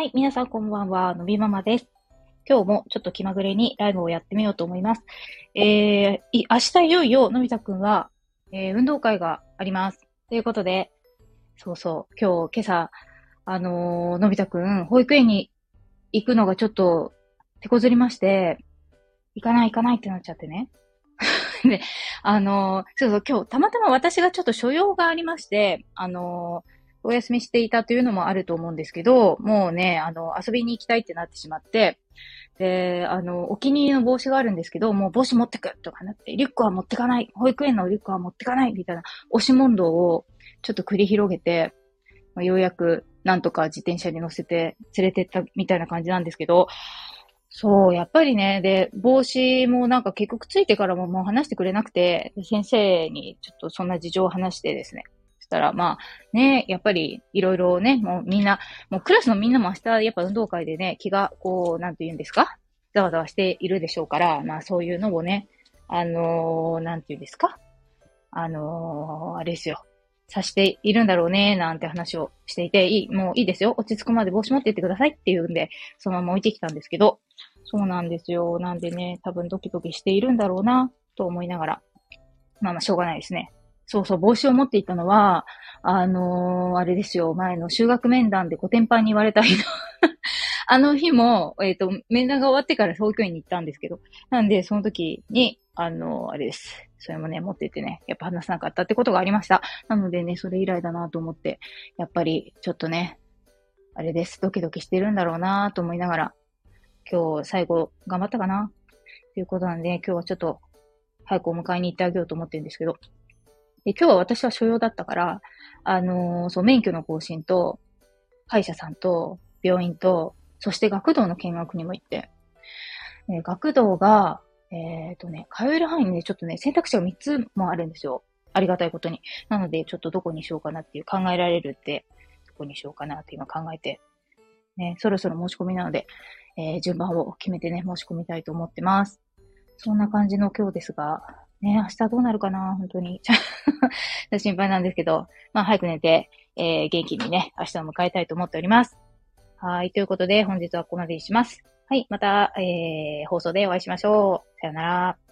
はい、皆さんこんばんは、のびママです。今日もちょっと気まぐれにライブをやってみようと思います。えー、明日いよいよのび太くんは、えー、運動会があります。ということで、そうそう、今日、今朝、あのー、のび太くん、保育園に行くのがちょっと手こずりまして、行かない行かないってなっちゃってね。で、あのー、そうそう、今日、たまたま私がちょっと所用がありまして、あのーお休みしていたというのもあると思うんですけど、もうね、あの、遊びに行きたいってなってしまって、で、あの、お気に入りの帽子があるんですけど、もう帽子持ってくとかなって、リュックは持ってかない保育園のリュックは持ってかないみたいな押し問答をちょっと繰り広げて、まあ、ようやくなんとか自転車に乗せて連れてったみたいな感じなんですけど、そう、やっぱりね、で、帽子もなんか結局ついてからももう話してくれなくて、先生にちょっとそんな事情を話してですね、したら、まあ、ね、やっぱり、いろいろね、もうみんな、もうクラスのみんなも明日、やっぱ運動会でね、気が、こう、なんて言うんですか？ざわざわしているでしょうから、まあそういうのをね、あのー、なんて言うんですか？あのー、あれですよ。さしているんだろうね、なんて話をしていて、いい、もういいですよ。落ち着くまで帽子持ってってくださいって言うんで、そのまま置いてきたんですけど、そうなんですよ。なんでね、多分ドキドキしているんだろうな、と思いながら。まあまあ、しょうがないですね。そうそう、帽子を持っていたのは、あのー、あれですよ、前の修学面談でコテンパンに言われた日の あの日も、えっ、ー、と、面談が終わってから保育園に行ったんですけど、なんで、その時に、あのー、あれです。それもね、持ってってね、やっぱ話さなかったってことがありました。なのでね、それ以来だなと思って、やっぱり、ちょっとね、あれです。ドキドキしてるんだろうなと思いながら、今日最後頑張ったかな？ということなんで、今日はちょっと早くお迎えに行ってあげようと思ってるんですけど、で、今日は私は所用だったから、あのー、そう、免許の更新と、歯医者さんと、病院と、そして学童の見学にも行って、え学童が、えっ、ー、とね、通える範囲でちょっとね、選択肢が3つもあるんですよ。ありがたいことに。なので、ちょっとどこにしようかなっていう考えられるって、どこにしようかなって今考えて、ね、そろそろ申し込みなので、えー、順番を決めてね、申し込みたいと思ってます。そんな感じの今日ですが、ね、明日どうなるかな本当に。心配なんですけど、まあ早く寝て、えー、元気にね、明日を迎えたいと思っております。はい。ということで、本日はここまでにします。はい。また、えー、放送でお会いしましょう。さよなら。